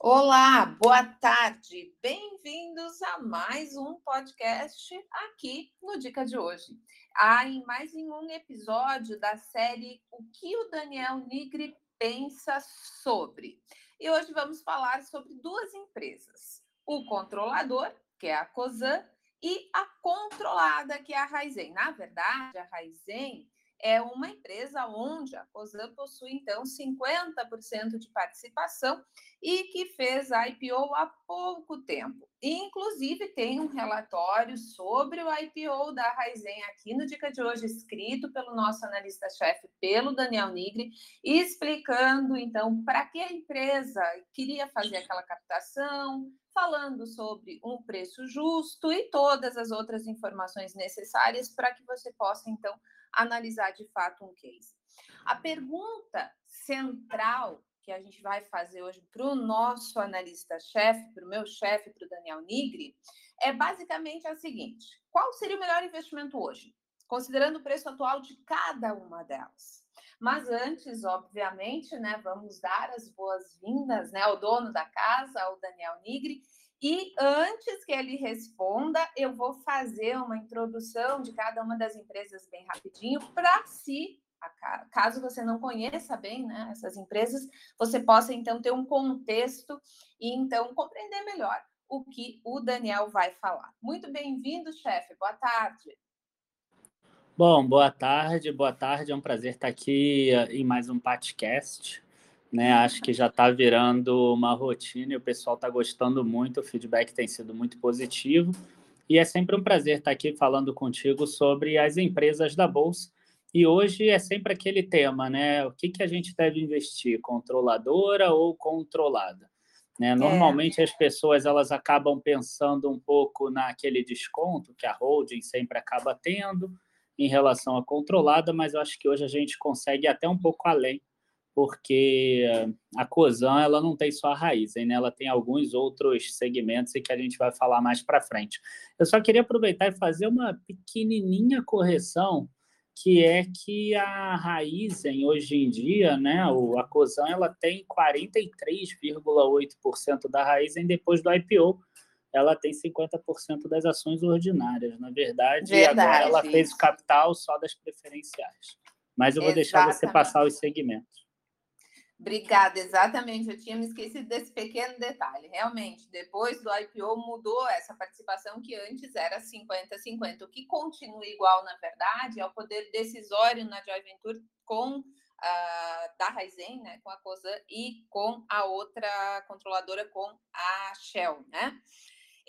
Olá, boa tarde. Bem-vindos a mais um podcast aqui no Dica de hoje. Ah, em mais em um episódio da série O que o Daniel Nigri pensa sobre. E hoje vamos falar sobre duas empresas: o controlador, que é a Cosan, e a controlada, que é a Raizen. Na verdade, a Raizen é uma empresa onde a COSAN possui, então, 50% de participação e que fez a IPO há pouco tempo. Inclusive, tem um relatório sobre o IPO da Raizen aqui no Dica de hoje, escrito pelo nosso analista-chefe, pelo Daniel Nigri, explicando, então, para que a empresa queria fazer aquela captação, falando sobre um preço justo e todas as outras informações necessárias para que você possa, então, analisar de fato um case. A pergunta central que a gente vai fazer hoje para o nosso analista-chefe, para o meu chefe, para o Daniel Nigri, é basicamente a seguinte: qual seria o melhor investimento hoje, considerando o preço atual de cada uma delas? Mas antes, obviamente, né, vamos dar as boas-vindas né, ao dono da casa, ao Daniel Nigri, e antes que ele responda, eu vou fazer uma introdução de cada uma das empresas bem rapidinho, para se, caso você não conheça bem né, essas empresas, você possa então ter um contexto e então compreender melhor o que o Daniel vai falar. Muito bem-vindo, chefe. Boa tarde. Bom, boa tarde, boa tarde. É um prazer estar aqui eh, em mais um podcast né? Acho que já está virando uma rotina e o pessoal está gostando muito, o feedback tem sido muito positivo. E é sempre um prazer estar aqui falando contigo sobre as empresas da Bolsa. E hoje é sempre aquele tema, né? O que, que a gente deve investir, controladora ou controlada? Né? É. Normalmente é. as pessoas elas acabam pensando um pouco naquele desconto que a holding sempre acaba tendo em relação à controlada, mas eu acho que hoje a gente consegue ir até um pouco além porque a COSAN ela não tem só a raiz, né? ela tem alguns outros segmentos e que a gente vai falar mais para frente. Eu só queria aproveitar e fazer uma pequenininha correção, que é que a Raizen, hoje em dia, né, a COSAN, ela tem 43,8% da Raizen depois do IPO, ela tem 50% das ações ordinárias. Na verdade, verdade agora ela fez o capital só das preferenciais. Mas eu vou Exatamente. deixar você passar os segmentos. Obrigada, exatamente. Eu tinha me esquecido desse pequeno detalhe. Realmente, depois do IPO mudou essa participação que antes era 50-50. O que continua igual, na verdade, é o poder decisório na Joy Venture com a da Raizen, né, com a COSA e com a outra controladora com a Shell, né?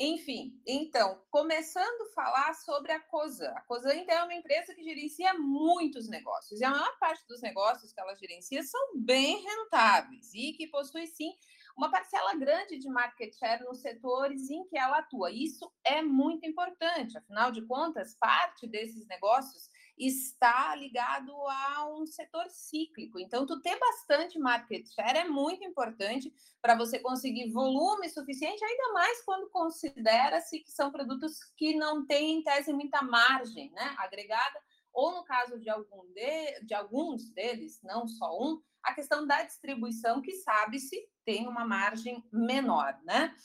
Enfim, então, começando a falar sobre a COSAN. A COSAN então, é uma empresa que gerencia muitos negócios, e a maior parte dos negócios que ela gerencia são bem rentáveis e que possui, sim, uma parcela grande de market share nos setores em que ela atua. Isso é muito importante, afinal de contas, parte desses negócios está ligado a um setor cíclico. Então, tu ter bastante market share é muito importante para você conseguir volume suficiente, ainda mais quando considera-se que são produtos que não têm, em tese, muita margem né, agregada, ou no caso de, algum de, de alguns deles, não só um, a questão da distribuição, que sabe-se tem uma margem menor, né?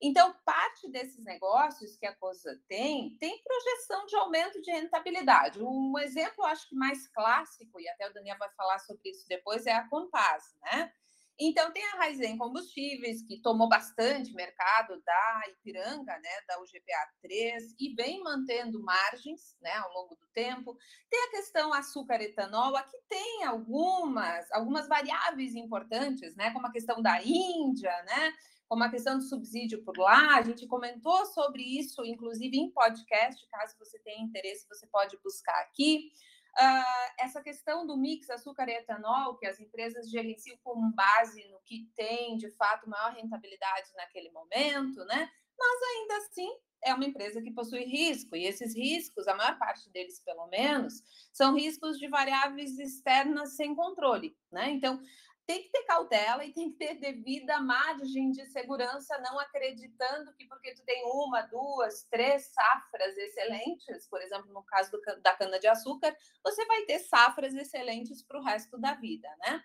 Então, parte desses negócios que a COSA tem, tem projeção de aumento de rentabilidade. Um exemplo, acho que mais clássico, e até o Daniel vai falar sobre isso depois, é a Compass, né? Então, tem a Raizen Combustíveis, que tomou bastante mercado da Ipiranga, né, da UGPA 3, e vem mantendo margens né, ao longo do tempo. Tem a questão açúcar-etanol, aqui tem algumas, algumas variáveis importantes, né, como a questão da Índia, né, como a questão do subsídio por lá. A gente comentou sobre isso, inclusive em podcast. Caso você tenha interesse, você pode buscar aqui. Uh, essa questão do mix açúcar e etanol, que as empresas gerenciam com base no que tem de fato maior rentabilidade naquele momento, né? Mas ainda assim é uma empresa que possui risco, e esses riscos, a maior parte deles, pelo menos, são riscos de variáveis externas sem controle, né? Então, tem que ter cautela e tem que ter devida margem de segurança, não acreditando que porque tu tem uma, duas, três safras excelentes, por exemplo, no caso do, da cana-de-açúcar, você vai ter safras excelentes para o resto da vida, né?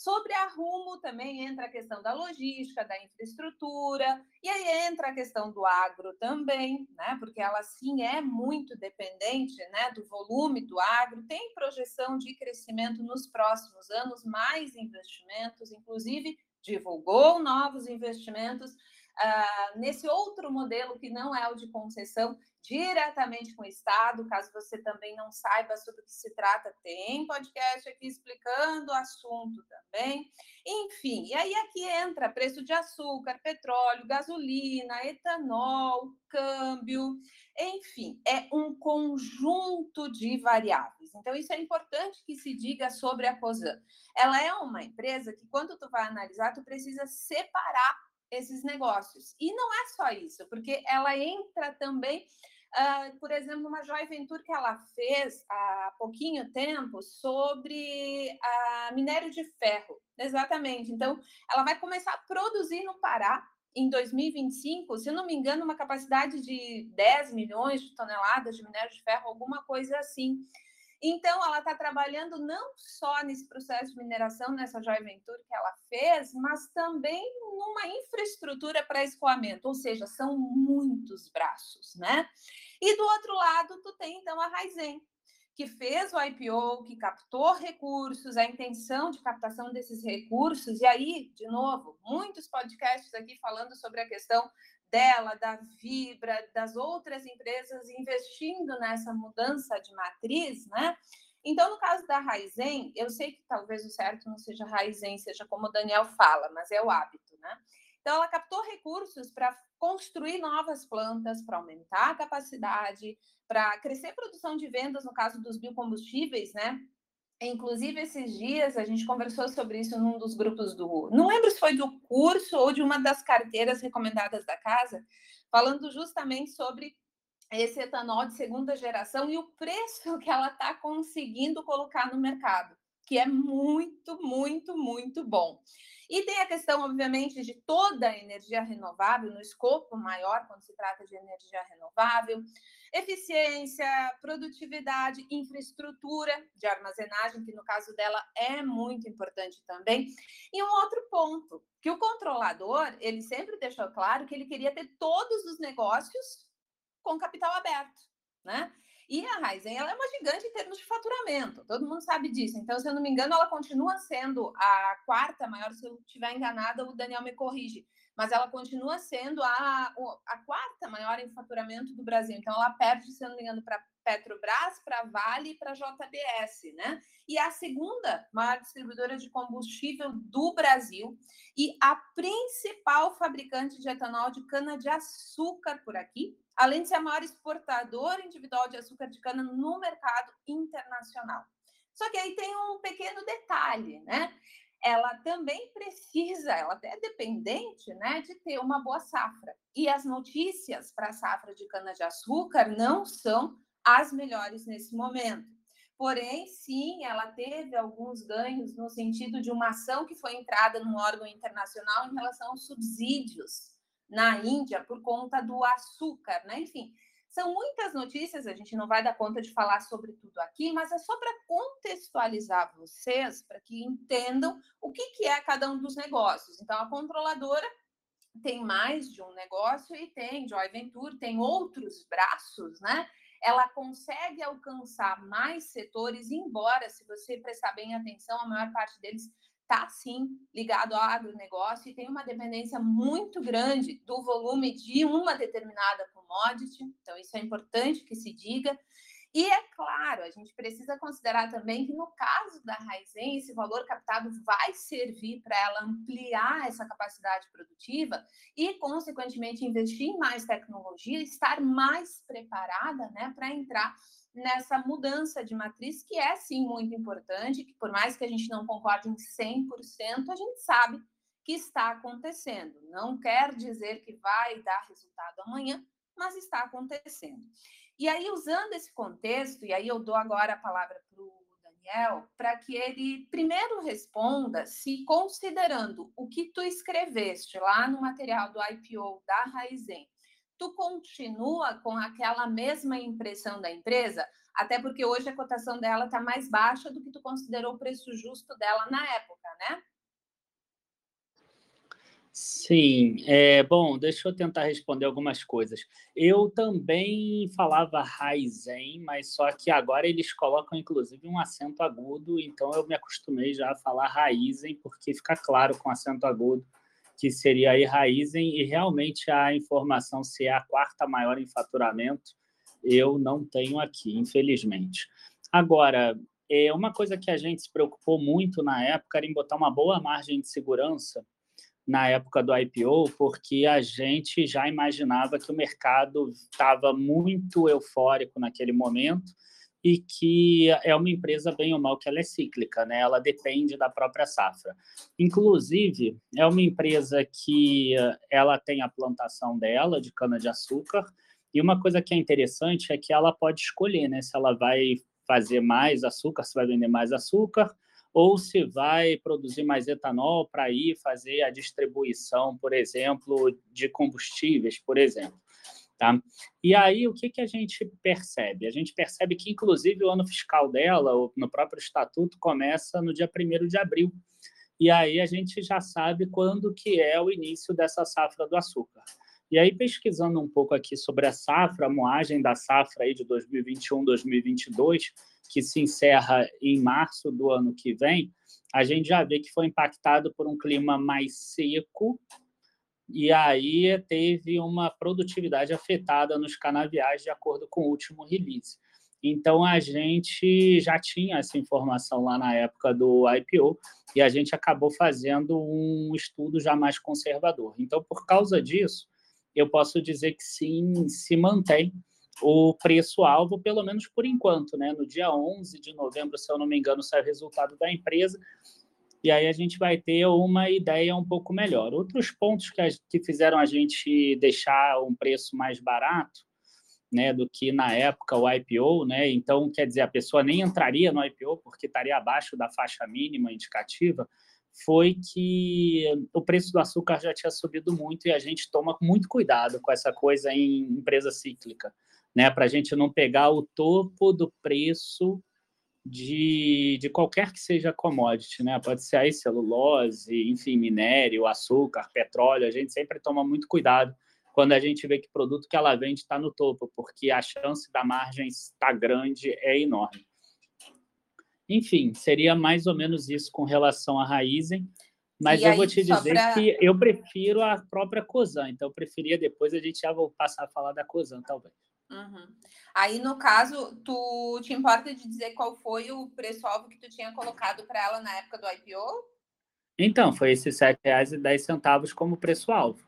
Sobre a Rumo também entra a questão da logística, da infraestrutura, e aí entra a questão do agro também, né? Porque ela sim é muito dependente, né, do volume do agro, tem projeção de crescimento nos próximos anos, mais investimentos, inclusive divulgou novos investimentos uh, nesse outro modelo que não é o de concessão, diretamente com o Estado. Caso você também não saiba sobre o que se trata, tem podcast aqui explicando o assunto também. Enfim, e aí aqui entra preço de açúcar, petróleo, gasolina, etanol, câmbio, enfim, é um conjunto de variáveis. Então, isso é importante que se diga sobre a COSAN. Ela é uma empresa que, quando tu vai analisar, tu precisa separar esses negócios. E não é só isso, porque ela entra também, uh, por exemplo, uma joint venture que ela fez há pouquinho tempo sobre uh, minério de ferro. Exatamente. Então, ela vai começar a produzir no Pará em 2025, se não me engano, uma capacidade de 10 milhões de toneladas de minério de ferro, alguma coisa assim. Então, ela está trabalhando não só nesse processo de mineração, nessa joint venture que ela fez, mas também numa infraestrutura para escoamento, ou seja, são muitos braços, né? E do outro lado, tu tem então a Raizen, que fez o IPO, que captou recursos, a intenção de captação desses recursos, e aí, de novo, muitos podcasts aqui falando sobre a questão dela, da Vibra, das outras empresas investindo nessa mudança de matriz, né? Então, no caso da Raizen, eu sei que talvez o certo não seja Raizen, seja como o Daniel fala, mas é o hábito, né? Então, ela captou recursos para construir novas plantas, para aumentar a capacidade, para crescer a produção de vendas, no caso dos biocombustíveis, né? Inclusive, esses dias a gente conversou sobre isso num dos grupos do. Não lembro se foi do curso ou de uma das carteiras recomendadas da casa, falando justamente sobre esse etanol de segunda geração e o preço que ela está conseguindo colocar no mercado que é muito, muito, muito bom. E tem a questão, obviamente, de toda a energia renovável, no escopo maior, quando se trata de energia renovável, eficiência, produtividade, infraestrutura de armazenagem, que no caso dela é muito importante também. E um outro ponto, que o controlador, ele sempre deixou claro que ele queria ter todos os negócios com capital aberto, né? E a Raizen ela é uma gigante em termos de faturamento, todo mundo sabe disso. Então, se eu não me engano, ela continua sendo a quarta maior, se eu estiver enganada, o Daniel me corrige, mas ela continua sendo a, a quarta maior em faturamento do Brasil. Então, ela perde, se eu não me engano, para Petrobras, para Vale e para JBS, né? E a segunda maior distribuidora de combustível do Brasil e a principal fabricante de etanol de cana-de-açúcar por aqui, além de ser a maior exportadora individual de açúcar de cana no mercado internacional. Só que aí tem um pequeno detalhe, né? Ela também precisa, ela é dependente, né, de ter uma boa safra. E as notícias para a safra de cana-de-açúcar não são as melhores nesse momento. Porém, sim, ela teve alguns ganhos no sentido de uma ação que foi entrada num órgão internacional em relação aos subsídios na Índia por conta do açúcar, né? Enfim, são muitas notícias, a gente não vai dar conta de falar sobre tudo aqui, mas é só para contextualizar vocês, para que entendam o que, que é cada um dos negócios. Então, a controladora tem mais de um negócio e tem joint venture, tem outros braços, né? Ela consegue alcançar mais setores, embora, se você prestar bem atenção, a maior parte deles está sim ligado ao agronegócio e tem uma dependência muito grande do volume de uma determinada commodity, então isso é importante que se diga. E é claro, a gente precisa considerar também que no caso da Raizen, esse valor captado vai servir para ela ampliar essa capacidade produtiva e, consequentemente, investir em mais tecnologia, estar mais preparada né, para entrar nessa mudança de matriz, que é sim muito importante, que por mais que a gente não concorde em 100%, a gente sabe que está acontecendo. Não quer dizer que vai dar resultado amanhã, mas está acontecendo. E aí, usando esse contexto, e aí eu dou agora a palavra para o Daniel, para que ele primeiro responda se, considerando o que tu escreveste lá no material do IPO da Raizen, tu continua com aquela mesma impressão da empresa? até porque hoje a cotação dela está mais baixa do que tu considerou o preço justo dela na época, né? Sim, é, bom, deixa eu tentar responder algumas coisas. Eu também falava Raizen, mas só que agora eles colocam inclusive um acento agudo, então eu me acostumei já a falar Raizen, porque fica claro com acento agudo que seria aí Raizen, e realmente a informação se é a quarta maior em faturamento, eu não tenho aqui, infelizmente. Agora, é uma coisa que a gente se preocupou muito na época era em botar uma boa margem de segurança na época do IPO, porque a gente já imaginava que o mercado estava muito eufórico naquele momento e que é uma empresa, bem ou mal, que ela é cíclica, né? ela depende da própria safra. Inclusive, é uma empresa que ela tem a plantação dela de cana-de-açúcar, e uma coisa que é interessante é que ela pode escolher né? se ela vai fazer mais açúcar, se vai vender mais açúcar, ou se vai produzir mais etanol para ir fazer a distribuição, por exemplo, de combustíveis, por exemplo. Tá? E aí, o que, que a gente percebe? A gente percebe que, inclusive, o ano fiscal dela, no próprio estatuto, começa no dia 1 de abril. E aí a gente já sabe quando que é o início dessa safra do açúcar. E aí, pesquisando um pouco aqui sobre a safra, a moagem da safra aí de 2021, 2022, que se encerra em março do ano que vem, a gente já vê que foi impactado por um clima mais seco e aí teve uma produtividade afetada nos canaviais de acordo com o último release. Então a gente já tinha essa informação lá na época do IPO e a gente acabou fazendo um estudo já mais conservador. Então por causa disso, eu posso dizer que sim, se mantém o preço-alvo, pelo menos por enquanto. Né? No dia 11 de novembro, se eu não me engano, sai o resultado da empresa, e aí a gente vai ter uma ideia um pouco melhor. Outros pontos que, a, que fizeram a gente deixar um preço mais barato né, do que na época o IPO, né? Então, quer dizer, a pessoa nem entraria no IPO porque estaria abaixo da faixa mínima indicativa, foi que o preço do açúcar já tinha subido muito e a gente toma muito cuidado com essa coisa em empresa cíclica né? Para a gente não pegar o topo do preço de, de qualquer que seja commodity, né? Pode ser aí celulose, enfim, minério, açúcar, petróleo. A gente sempre toma muito cuidado quando a gente vê que produto que ela vende está no topo, porque a chance da margem estar grande é enorme. Enfim, seria mais ou menos isso com relação à Raizen. Mas e eu aí, vou te dizer pra... que eu prefiro a própria Cosan, então eu preferia depois a gente já vou passar a falar da Cosan, talvez. Uhum. Aí, no caso, tu te importa de dizer qual foi o preço-alvo que tu tinha colocado para ela na época do IPO? Então, foi esses R$ 7,10 como preço-alvo.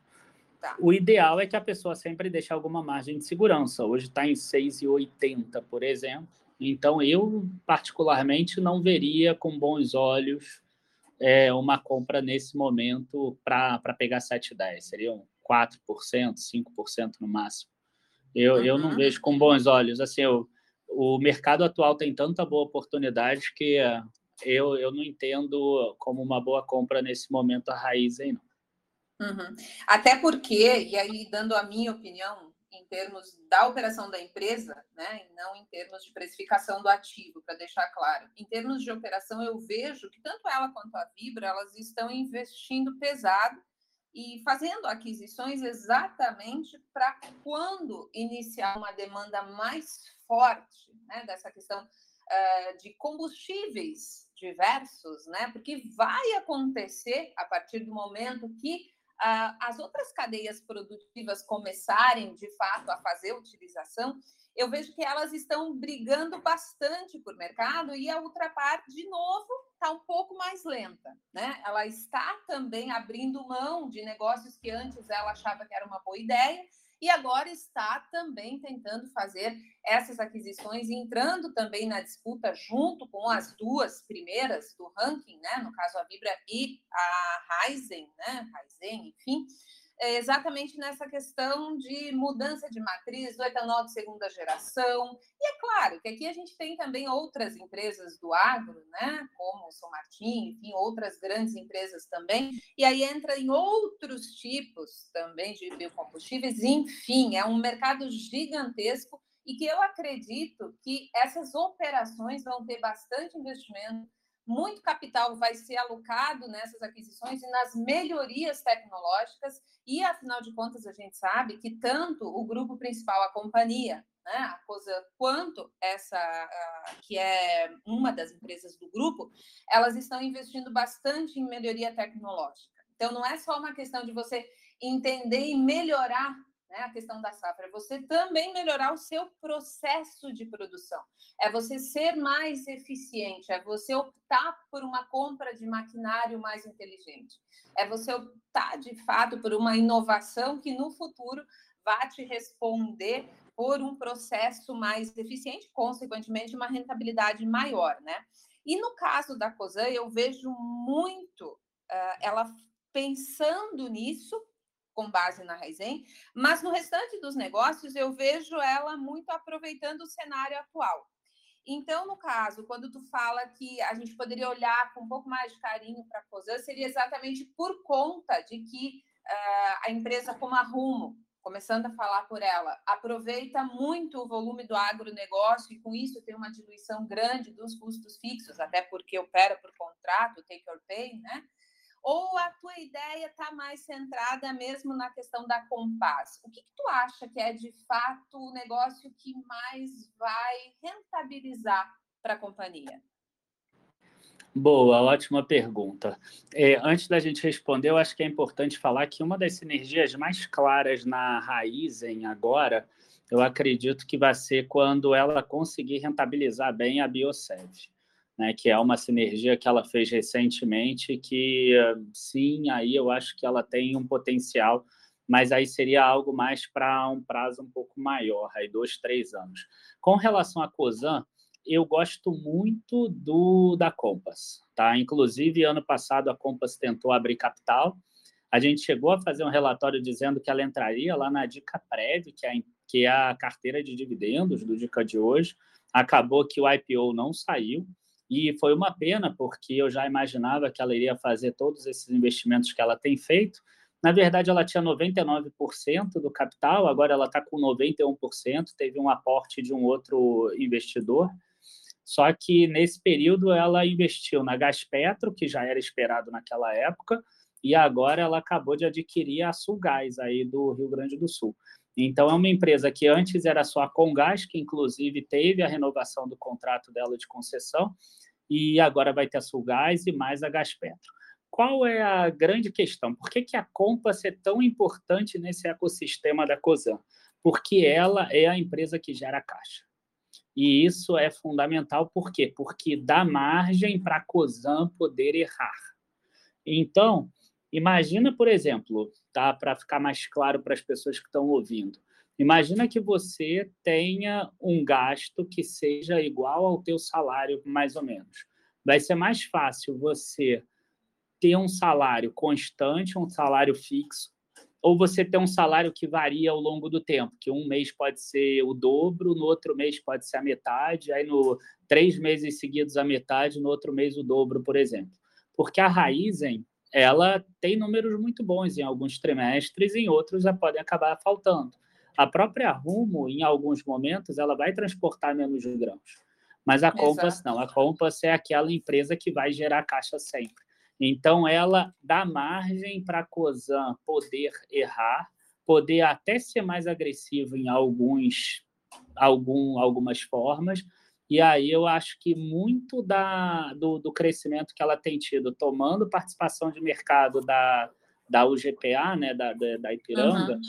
Tá. O ideal é que a pessoa sempre deixe alguma margem de segurança. Hoje está em R$ 6,80, por exemplo. Então, eu, particularmente, não veria com bons olhos é, uma compra nesse momento para pegar 7,10. Seriam 4%, 5% no máximo. Eu, uhum. eu não vejo com bons olhos. Assim, eu, o mercado atual tem tanta boa oportunidade que uh, eu, eu não entendo como uma boa compra nesse momento a raiz aí, não. Uhum. Até porque, e aí dando a minha opinião, em termos da operação da empresa, né, e não em termos de precificação do ativo, para deixar claro. Em termos de operação, eu vejo que tanto ela quanto a Vibra, elas estão investindo pesado e fazendo aquisições exatamente para quando iniciar uma demanda mais forte né, dessa questão uh, de combustíveis diversos, né, porque vai acontecer a partir do momento que uh, as outras cadeias produtivas começarem de fato a fazer utilização eu vejo que elas estão brigando bastante por mercado e a Ultrapar, de novo, está um pouco mais lenta. Né? Ela está também abrindo mão de negócios que antes ela achava que era uma boa ideia e agora está também tentando fazer essas aquisições, entrando também na disputa junto com as duas primeiras do ranking, né? no caso a Vibra e a Ryzen, né? Ryzen, enfim, é exatamente nessa questão de mudança de matriz do etanol de segunda geração. E é claro que aqui a gente tem também outras empresas do agro, né, como o São Martin, enfim, outras grandes empresas também, e aí entra em outros tipos também de biocombustíveis, enfim, é um mercado gigantesco e que eu acredito que essas operações vão ter bastante investimento, muito capital vai ser alocado nessas aquisições e nas melhorias tecnológicas, e afinal de contas a gente sabe que tanto o grupo principal, a companhia, né, a COSA, quanto essa, que é uma das empresas do grupo, elas estão investindo bastante em melhoria tecnológica. Então, não é só uma questão de você entender e melhorar né, a questão da safra, é você também melhorar o seu processo de produção, é você ser mais eficiente, é você optar por uma compra de maquinário mais inteligente, é você optar de fato por uma inovação que no futuro vá te responder por um processo mais eficiente, consequentemente uma rentabilidade maior, né? E no caso da Cosan, eu vejo muito uh, ela pensando nisso com base na Raizen, mas no restante dos negócios eu vejo ela muito aproveitando o cenário atual. Então, no caso, quando tu fala que a gente poderia olhar com um pouco mais de carinho para a Cosan, seria exatamente por conta de que uh, a empresa como a Rumo, começando a falar por ela, aproveita muito o volume do agronegócio e com isso tem uma diluição grande dos custos fixos, até porque opera por contrato, take or pay, né? Ou a tua ideia está mais centrada mesmo na questão da Compass? O que, que, tu acha que é de fato o negócio que mais vai rentabilizar para a companhia? Boa, ótima pergunta. É, antes da gente responder, eu acho que é importante falar que uma das sinergias mais claras na Raizen agora, eu acredito que vai ser quando ela conseguir rentabilizar bem a Biosev né, que é uma sinergia que ela fez recentemente, que sim, aí eu acho que ela tem um potencial, mas aí seria algo mais para um prazo um pouco maior, aí dois, três anos. Com relação à COSAN, eu gosto muito do da Compass, tá? Inclusive, ano passado a Compass tentou abrir capital, a gente chegou a fazer um relatório dizendo que ela entraria lá na Dica Prévia, que é, que é a carteira de dividendos do Dica de hoje, acabou que o IPO não saiu, e foi uma pena, porque eu já imaginava que ela iria fazer todos esses investimentos que ela tem feito. Na verdade, ela tinha 99% do capital, agora ela está com 91%, teve um aporte de um outro investidor. Só que nesse período ela investiu na Gaspetro, que já era esperado naquela época, e agora ela acabou de adquirir a Sulgás aí do Rio Grande do Sul. Então é uma empresa que antes era só a Congás, que inclusive teve a renovação do contrato dela de concessão, e agora vai ter a Sulgás e mais a Gaspetro. Qual é a grande questão? Por que, que a Compass é tão importante nesse ecossistema da COSAN? Porque ela é a empresa que gera caixa. E isso é fundamental, por quê? Porque dá margem para a COSAN poder errar. Então, imagina, por exemplo, tá, para ficar mais claro para as pessoas que estão ouvindo, Imagina que você tenha um gasto que seja igual ao teu salário, mais ou menos. Vai ser mais fácil você ter um salário constante, um salário fixo, ou você ter um salário que varia ao longo do tempo, que um mês pode ser o dobro, no outro mês pode ser a metade, aí no três meses seguidos a metade, no outro mês o dobro, por exemplo. Porque a Raizen, ela tem números muito bons em alguns trimestres, em outros já podem acabar faltando. A própria Rumo, em alguns momentos, ela vai transportar menos grãos. Mas a Compass Exato. não. A Compass é aquela empresa que vai gerar caixa sempre. Então, ela dá margem para a COSAN poder errar, poder até ser mais agressivo em alguns, algum, algumas formas. E aí eu acho que muito da, do, do crescimento que ela tem tido, tomando participação de mercado da, da UGPA, né, da, da, da Ipiranga, uhum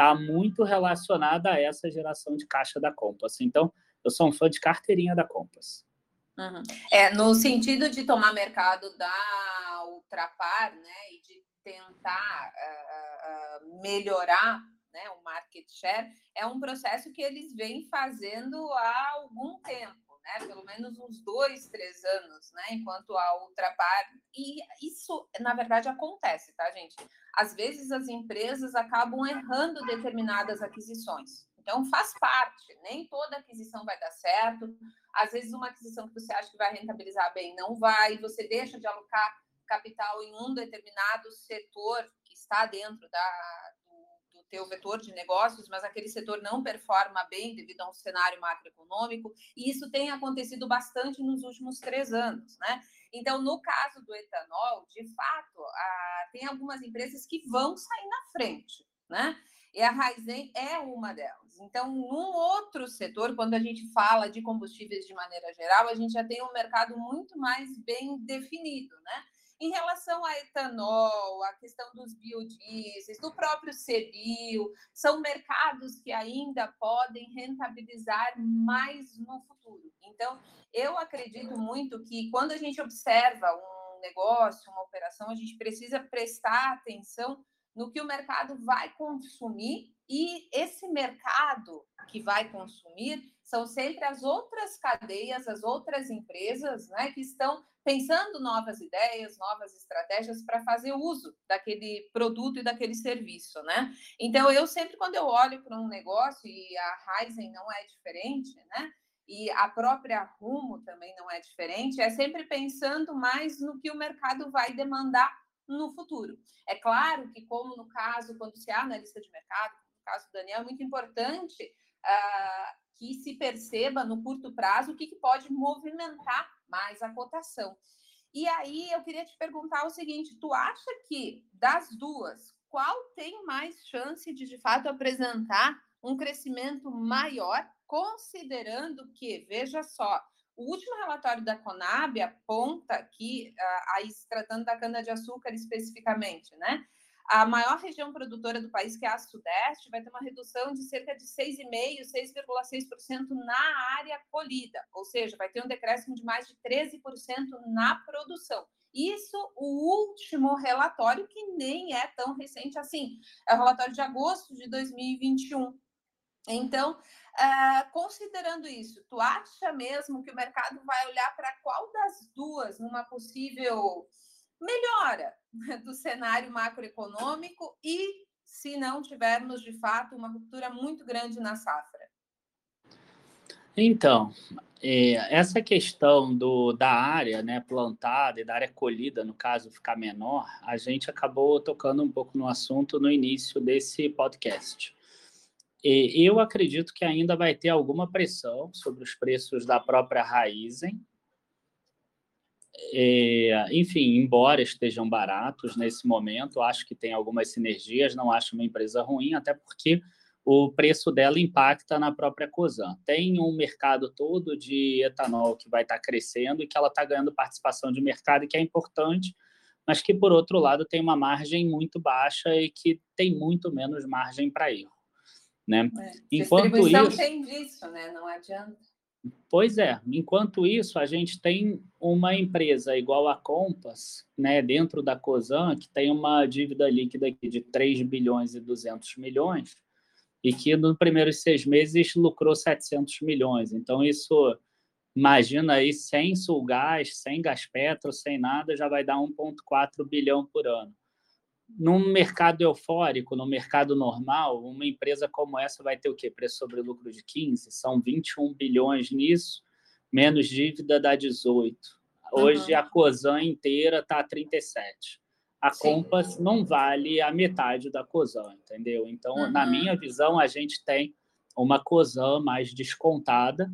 está muito relacionada a essa geração de caixa da Compass. Então, eu sou um fã de carteirinha da Compass. Uhum. É, no sentido de tomar mercado da Ultrapar, né, e de tentar uh, uh, melhorar né, o market share, é um processo que eles vêm fazendo há algum tempo né? Pelo menos uns dois, três anos, né? Enquanto a Ultrapar. E isso, na verdade, acontece, tá, gente? Às vezes as empresas acabam errando determinadas aquisições. Então, faz parte, nem toda aquisição vai dar certo. Às vezes, uma aquisição que você acha que vai rentabilizar bem não vai, você deixa de alocar capital em um determinado setor que está dentro da, teu vetor de negócios, mas aquele setor não performa bem devido a um cenário macroeconômico, e isso tem acontecido bastante nos últimos três anos, né? Então, no caso do etanol, de fato, a, tem algumas empresas que vão sair na frente, né? E a Raizen é uma delas. Então, num outro setor, quando a gente fala de combustíveis de maneira geral, a gente já tem um mercado muito mais bem definido, né? Em relação a etanol, a questão dos biodiesels, do próprio CBio, são mercados que ainda podem rentabilizar mais no futuro. Então, eu acredito muito que quando a gente observa um negócio, uma operação, a gente precisa prestar atenção no que o mercado vai consumir e esse mercado que vai consumir são sempre as outras cadeias, as outras empresas, né, que estão pensando novas ideias, novas estratégias para fazer uso daquele produto e daquele serviço, né? Então eu sempre quando eu olho para um negócio e a Ryzen não é diferente, né? E a própria Rumo também não é diferente, é sempre pensando mais no que o mercado vai demandar no futuro. É claro que, como no caso, quando se há analista de mercado, no caso do Daniel, é muito importante uh, que se perceba no curto prazo o que, que pode movimentar mais a cotação. E aí eu queria te perguntar o seguinte: tu acha que das duas, qual tem mais chance de de fato apresentar um crescimento maior, considerando que, veja só, o último relatório da Conab aponta que, ah, aí se tratando da cana-de-açúcar especificamente, né? A maior região produtora do país, que é a Sudeste, vai ter uma redução de cerca de 6,5%, 6,6% na área colhida, ou seja, vai ter um decréscimo de mais de 13% na produção. Isso, o último relatório, que nem é tão recente assim, é o relatório de agosto de 2021. Então, uh, considerando isso, tu acha mesmo que o mercado vai olhar para qual das duas numa possível melhora do cenário macroeconômico e se não tivermos de fato uma ruptura muito grande na safra? Então, é, essa questão do, da área né, plantada e da área colhida, no caso, ficar menor, a gente acabou tocando um pouco no assunto no início desse podcast. E eu acredito que ainda vai ter alguma pressão sobre os preços da própria Raizen. É, enfim, embora estejam baratos nesse momento, acho que tem algumas sinergias, não acho uma empresa ruim, até porque o preço dela impacta na própria Cosan. Tem um mercado todo de etanol que vai estar crescendo e que ela está ganhando participação de mercado, que é importante, mas que, por outro lado, tem uma margem muito baixa e que tem muito menos margem para erro. Né? É, Enquanto isso, tem disso, né? Não adianta. Pois é, enquanto isso, a gente tem uma empresa igual a Compass, né, dentro da COSAN, que tem uma dívida líquida aqui de 3 bilhões e 200 milhões, e que nos primeiros seis meses lucrou 700 milhões. Então, isso, imagina aí, sem sulgás, sem gás petro, sem nada, já vai dar 1,4 bilhão por ano num mercado eufórico, no mercado normal, uma empresa como essa vai ter o quê? Preço sobre lucro de 15? São 21 bilhões nisso, menos dívida dá 18. Hoje uhum. a Cosan inteira está a 37. A Sim. Compass não vale a metade da Cosan, entendeu? Então, uhum. na minha visão, a gente tem uma Cosan mais descontada,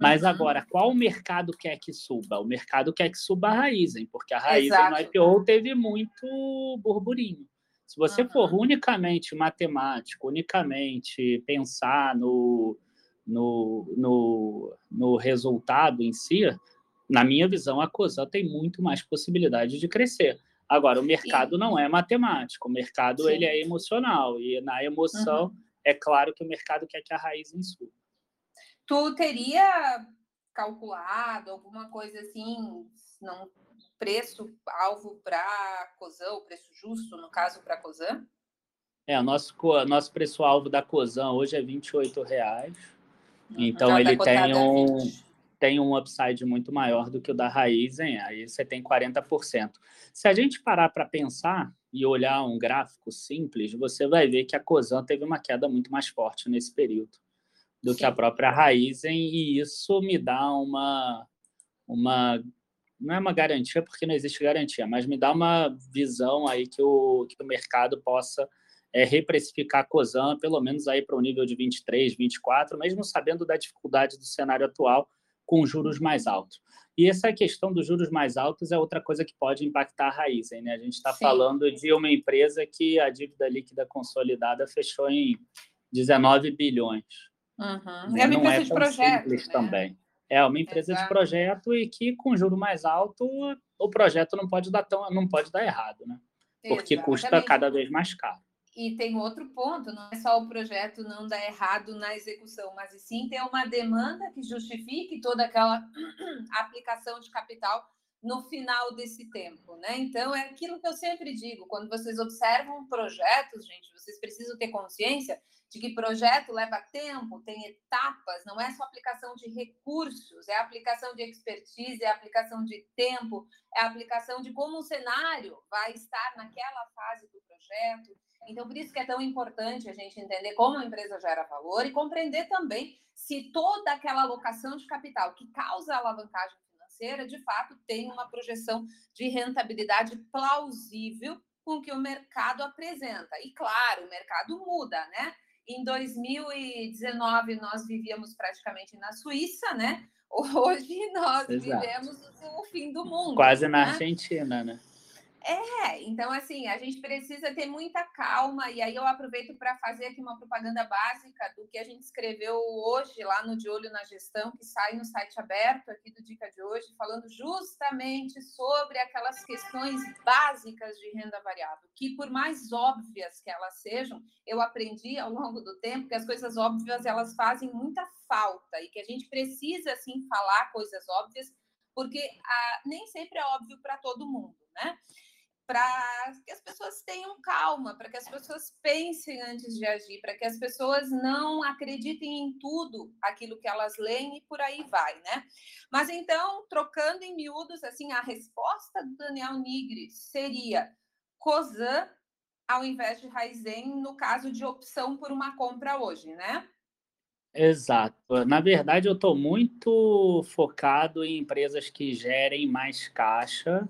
mas agora, qual o mercado quer que suba? O mercado quer que suba a Raizen, porque a Raizen no IPO teve muito burburinho. Se você uhum. for unicamente matemático, unicamente pensar no, no, no, no resultado em si, na minha visão, a COSAN tem muito mais possibilidade de crescer. Agora, o mercado e... não é matemático, o mercado ele é emocional, e na emoção, uhum. é claro que o mercado quer que a Raizen suba. Tu teria calculado alguma coisa assim, não preço alvo para Cosan, o preço justo, no caso, para Cosan? É, o nosso, nosso preço alvo da Cosan hoje é R$ 28,00. Uhum. Então, Já tá ele tá tem um, tem um upside muito maior do que o da Raizen, aí você tem 40%. Se a gente parar para pensar e olhar um gráfico simples, você vai ver que a Cosan teve uma queda muito mais forte nesse período do Sim. que a própria Raizen, e isso me dá uma, uma. Não é uma garantia, porque não existe garantia, mas me dá uma visão aí que o, que o mercado possa é, reprecificar a COSAN, pelo menos aí para o nível de 23, 24, mesmo sabendo da dificuldade do cenário atual com juros mais altos. E essa questão dos juros mais altos é outra coisa que pode impactar a raiz. Né? A gente está falando de uma empresa que a dívida líquida consolidada fechou em 19 bilhões. Uhum. É uma empresa é de projeto. Né? também. É uma empresa Exato. de projeto e que com juro mais alto o projeto não pode dar tão, não pode dar errado, né? Porque Exatamente. custa cada vez mais caro. E tem outro ponto, não é só o projeto não dar errado na execução, mas sim ter uma demanda que justifique toda aquela aplicação de capital no final desse tempo, né? Então é aquilo que eu sempre digo, quando vocês observam projetos, gente, vocês precisam ter consciência de que projeto leva tempo, tem etapas, não é só aplicação de recursos, é aplicação de expertise, é aplicação de tempo, é aplicação de como o cenário vai estar naquela fase do projeto. Então, por isso que é tão importante a gente entender como a empresa gera valor e compreender também se toda aquela alocação de capital que causa alavancagem financeira, de fato, tem uma projeção de rentabilidade plausível com o que o mercado apresenta. E, claro, o mercado muda, né? Em 2019, nós vivíamos praticamente na Suíça, né? Hoje nós Exato. vivemos o fim do mundo. Quase na né? Argentina, né? É, então assim, a gente precisa ter muita calma, e aí eu aproveito para fazer aqui uma propaganda básica do que a gente escreveu hoje lá no De Olho na Gestão, que sai no site aberto aqui do Dica de hoje, falando justamente sobre aquelas questões básicas de renda variável, que por mais óbvias que elas sejam, eu aprendi ao longo do tempo que as coisas óbvias elas fazem muita falta e que a gente precisa assim falar coisas óbvias, porque ah, nem sempre é óbvio para todo mundo? Para que as pessoas tenham calma, para que as pessoas pensem antes de agir, para que as pessoas não acreditem em tudo aquilo que elas leem e por aí vai, né? Mas então, trocando em miúdos, assim, a resposta do Daniel Nigri seria COSAN ao invés de Raizen no caso de opção por uma compra hoje, né? Exato. Na verdade, eu estou muito focado em empresas que gerem mais caixa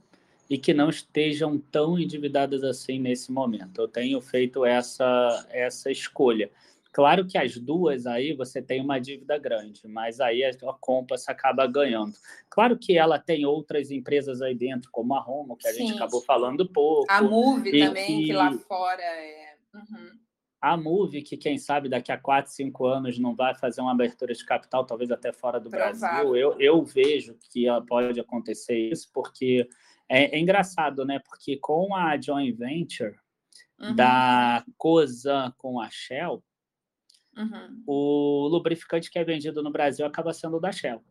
e que não estejam tão endividadas assim nesse momento. Eu tenho feito essa, essa escolha. Claro que as duas aí você tem uma dívida grande, mas aí a Compass acaba ganhando. Claro que ela tem outras empresas aí dentro, como a Romo, que a Sim. gente acabou falando pouco. A Move também, que... que lá fora é. Uhum. A Move, que quem sabe daqui a 4, 5 anos não vai fazer uma abertura de capital, talvez até fora do Provável. Brasil, eu, eu vejo que pode acontecer isso, porque é, é engraçado, né? Porque com a joint venture uhum. da Cosan com a Shell, uhum. o lubrificante que é vendido no Brasil acaba sendo da Shell.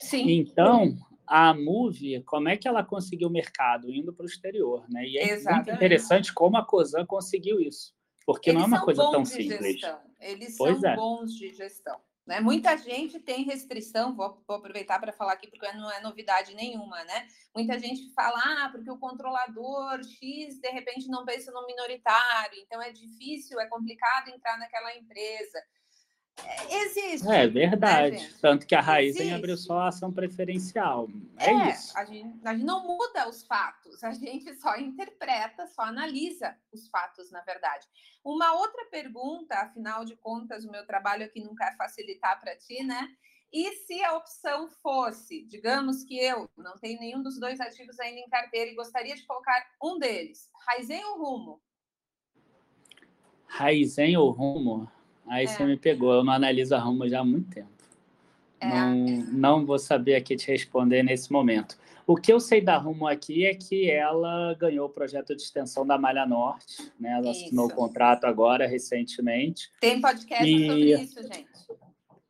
Sim. Então, a Move, como é que ela conseguiu o mercado? Indo para o exterior, né? E é Exatamente. muito interessante como a Cosan conseguiu isso. Porque Eles não é uma coisa tão simples. Gestão. Eles pois são é. bons de gestão. Né? Muita gente tem restrição, vou, vou aproveitar para falar aqui porque não é novidade nenhuma, né? Muita gente fala, ah, porque o controlador X de repente não pensa no minoritário, então é difícil, é complicado entrar naquela empresa. Existe. É verdade. Né, Tanto que a Raizen abriu só a ação preferencial. É, é isso. A gente, a gente não muda os fatos, a gente só interpreta, só analisa os fatos, na verdade. Uma outra pergunta, afinal de contas, o meu trabalho aqui não quer facilitar para ti, né? E se a opção fosse, digamos que eu não tenho nenhum dos dois ativos ainda em carteira e gostaria de colocar um deles, Raizen ou Rumo? Raizen ou Rumo? Aí é. você me pegou, eu não analiso a Rumo já há muito tempo. É. Não, não vou saber aqui te responder nesse momento. O que eu sei da Rumo aqui é que ela ganhou o projeto de extensão da Malha Norte, né? Ela isso. assinou o contrato agora recentemente. Tem podcast e... sobre isso, gente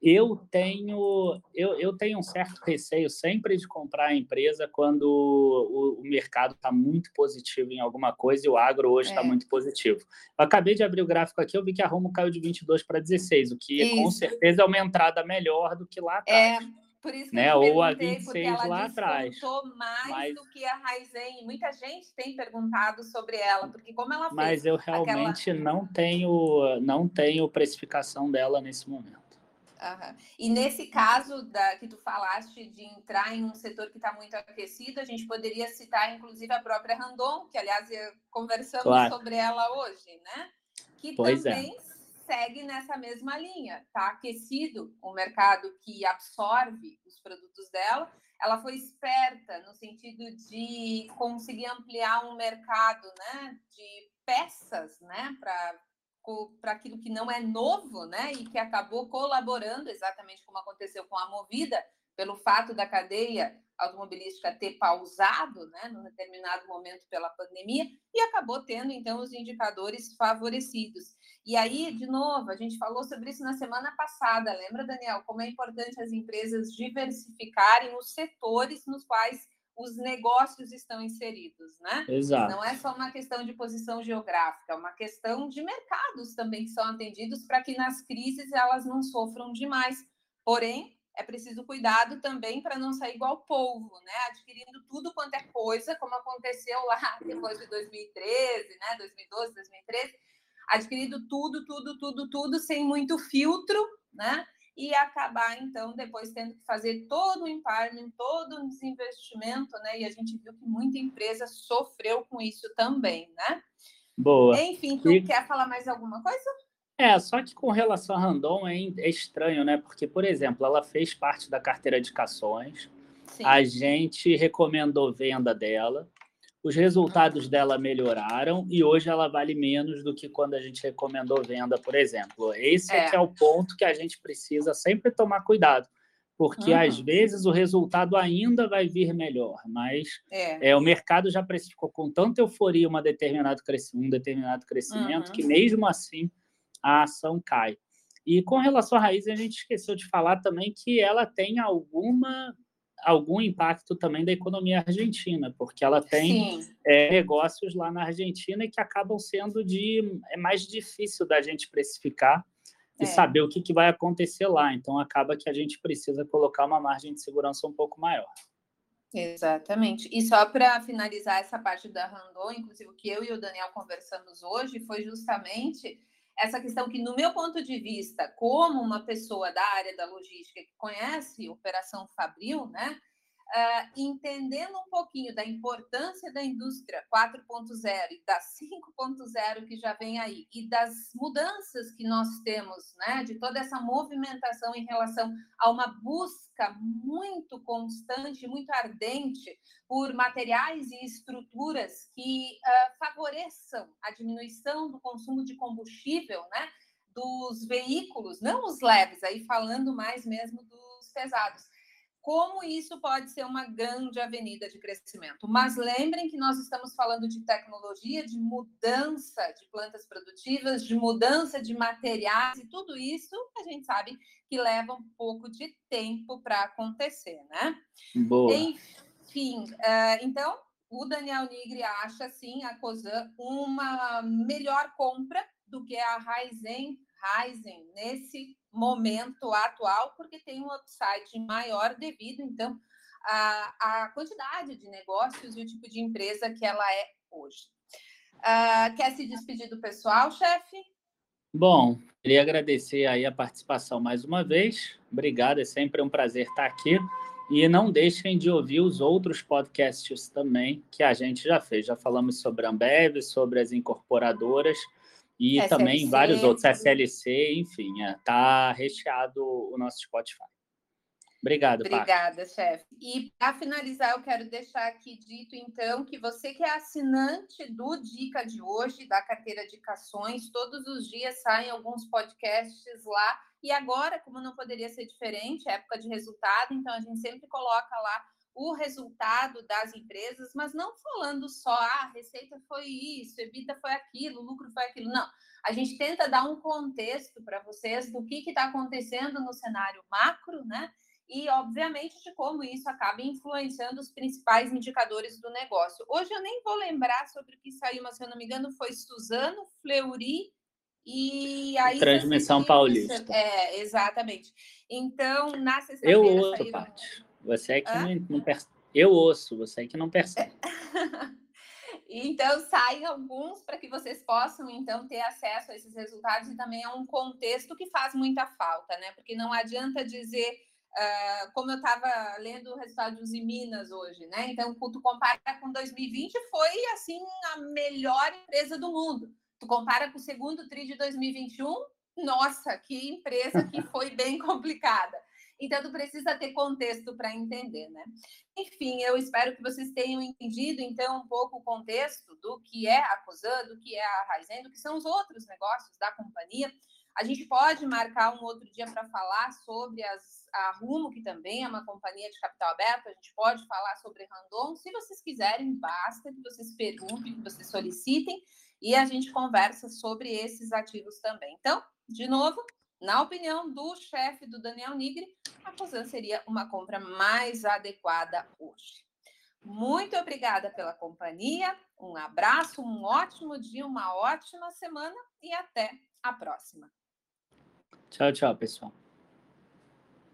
eu tenho eu, eu tenho um certo receio sempre de comprar a empresa quando o, o mercado está muito positivo em alguma coisa e o agro hoje está é. muito positivo. Eu acabei de abrir o gráfico aqui, eu vi que a Rumo caiu de 22 para 16, o que Isso. com certeza é uma entrada melhor do que lá atrás. É. Por isso que né? eu Ou a 26 lá atrás. mais mas... do que a Raizen. Muita gente tem perguntado sobre ela, porque como ela fez Mas eu realmente aquela... não tenho não tenho precificação dela nesse momento. Uhum. E nesse caso da, que tu falaste de entrar em um setor que está muito aquecido, a gente poderia citar inclusive a própria Randon, que aliás conversamos claro. sobre ela hoje, né? que pois é. também é. segue nessa mesma linha. Está aquecido o mercado que absorve os produtos dela. Ela foi esperta no sentido de conseguir ampliar um mercado né, de peças né, para aquilo que não é novo, né? E que acabou colaborando, exatamente como aconteceu com a Movida, pelo fato da cadeia automobilística ter pausado, né, num determinado momento pela pandemia, e acabou tendo, então, os indicadores favorecidos. E aí, de novo, a gente falou sobre isso na semana passada, lembra, Daniel, como é importante as empresas diversificarem os setores nos quais os negócios estão inseridos, né? Exato. Não é só uma questão de posição geográfica, é uma questão de mercados também que são atendidos para que nas crises elas não sofram demais. Porém, é preciso cuidado também para não sair igual polvo, né? Adquirindo tudo quanto é coisa, como aconteceu lá depois de 2013, né? 2012, 2013, adquirido tudo, tudo, tudo, tudo sem muito filtro, né? E acabar então depois tendo que fazer todo o empowerment, todo o desinvestimento, né? E a gente viu que muita empresa sofreu com isso também, né? Boa. Enfim, tu e... quer falar mais alguma coisa? É, só que com relação a Randon é, é, estranho, né? Porque, por exemplo, ela fez parte da carteira de cações, Sim. a gente recomendou venda dela, os resultados dela melhoraram e hoje ela vale menos do que quando a gente recomendou venda, por exemplo. Esse é, é, é o ponto que a gente precisa sempre tomar cuidado, porque uhum. às vezes o resultado ainda vai vir melhor, mas é. é o mercado já precificou com tanta euforia uma determinado um determinado crescimento uhum. que mesmo assim a ação cai. E com relação à raiz, a gente esqueceu de falar também que ela tem alguma algum impacto também da economia argentina, porque ela tem é, negócios lá na Argentina que acabam sendo de é mais difícil da gente precificar e é. saber o que, que vai acontecer lá. Então acaba que a gente precisa colocar uma margem de segurança um pouco maior. Exatamente. E só para finalizar essa parte da Randon, inclusive o que eu e o Daniel conversamos hoje foi justamente essa questão que, no meu ponto de vista, como uma pessoa da área da logística que conhece operação Fabril, né, uh, entendendo um pouquinho da importância da indústria 4.0 e da 5.0 que já vem aí, e das mudanças que nós temos, né, de toda essa movimentação em relação a uma busca muito constante, muito ardente por materiais e estruturas que uh, favoreçam a diminuição do consumo de combustível, né, dos veículos, não os leves, aí falando mais mesmo dos pesados como isso pode ser uma grande avenida de crescimento. Mas lembrem que nós estamos falando de tecnologia, de mudança de plantas produtivas, de mudança de materiais, e tudo isso a gente sabe que leva um pouco de tempo para acontecer, né? Boa. Enfim, uh, então o Daniel Nigri acha sim a COSAN uma melhor compra do que a Raizen, Raizen nesse momento atual, porque tem um upside maior devido, então, à, à quantidade de negócios e o tipo de empresa que ela é hoje. Uh, quer se despedir do pessoal, chefe? Bom, queria agradecer aí a participação mais uma vez. Obrigado, é sempre um prazer estar aqui. E não deixem de ouvir os outros podcasts também que a gente já fez. Já falamos sobre a Ambev, sobre as incorporadoras e SLC. também vários outros, SLC, enfim, está é, recheado o nosso Spotify. Obrigado, Obrigada, chefe. E para finalizar, eu quero deixar aqui dito, então, que você que é assinante do Dica de hoje, da carteira de Cações, todos os dias saem alguns podcasts lá. E agora, como não poderia ser diferente, época de resultado, então a gente sempre coloca lá o resultado das empresas, mas não falando só, ah, a receita foi isso, EBITDA foi aquilo, lucro foi aquilo. Não. A gente tenta dar um contexto para vocês do que está acontecendo no cenário macro, né? E, obviamente, de como isso acaba influenciando os principais indicadores do negócio. Hoje eu nem vou lembrar sobre o que saiu, mas se eu não me engano, foi Suzano, Fleury e aí. Transmissão Paulista. É, exatamente. Então, na sexta-feira. Eu ouço, saíram... Paty. Você é que não, não percebe. Eu ouço, você é que não percebe. Então, saem alguns para que vocês possam, então, ter acesso a esses resultados e também a um contexto que faz muita falta, né? Porque não adianta dizer, uh, como eu estava lendo o resultado dos Minas hoje, né? Então, tu compara com 2020, foi, assim, a melhor empresa do mundo. Tu compara com o segundo TRI de 2021, nossa, que empresa que foi bem complicada. Então, tu precisa ter contexto para entender, né? Enfim, eu espero que vocês tenham entendido, então, um pouco o contexto do que é a COSAN, do que é a Raizen, do que são os outros negócios da companhia. A gente pode marcar um outro dia para falar sobre as, a Rumo, que também é uma companhia de capital aberto. A gente pode falar sobre Randon. Se vocês quiserem, basta que vocês perguntem, que vocês solicitem e a gente conversa sobre esses ativos também. Então, de novo, na opinião do chefe do Daniel Nigri, a Cosan seria uma compra mais adequada hoje. Muito obrigada pela companhia, um abraço, um ótimo dia, uma ótima semana e até a próxima. Tchau, tchau, pessoal.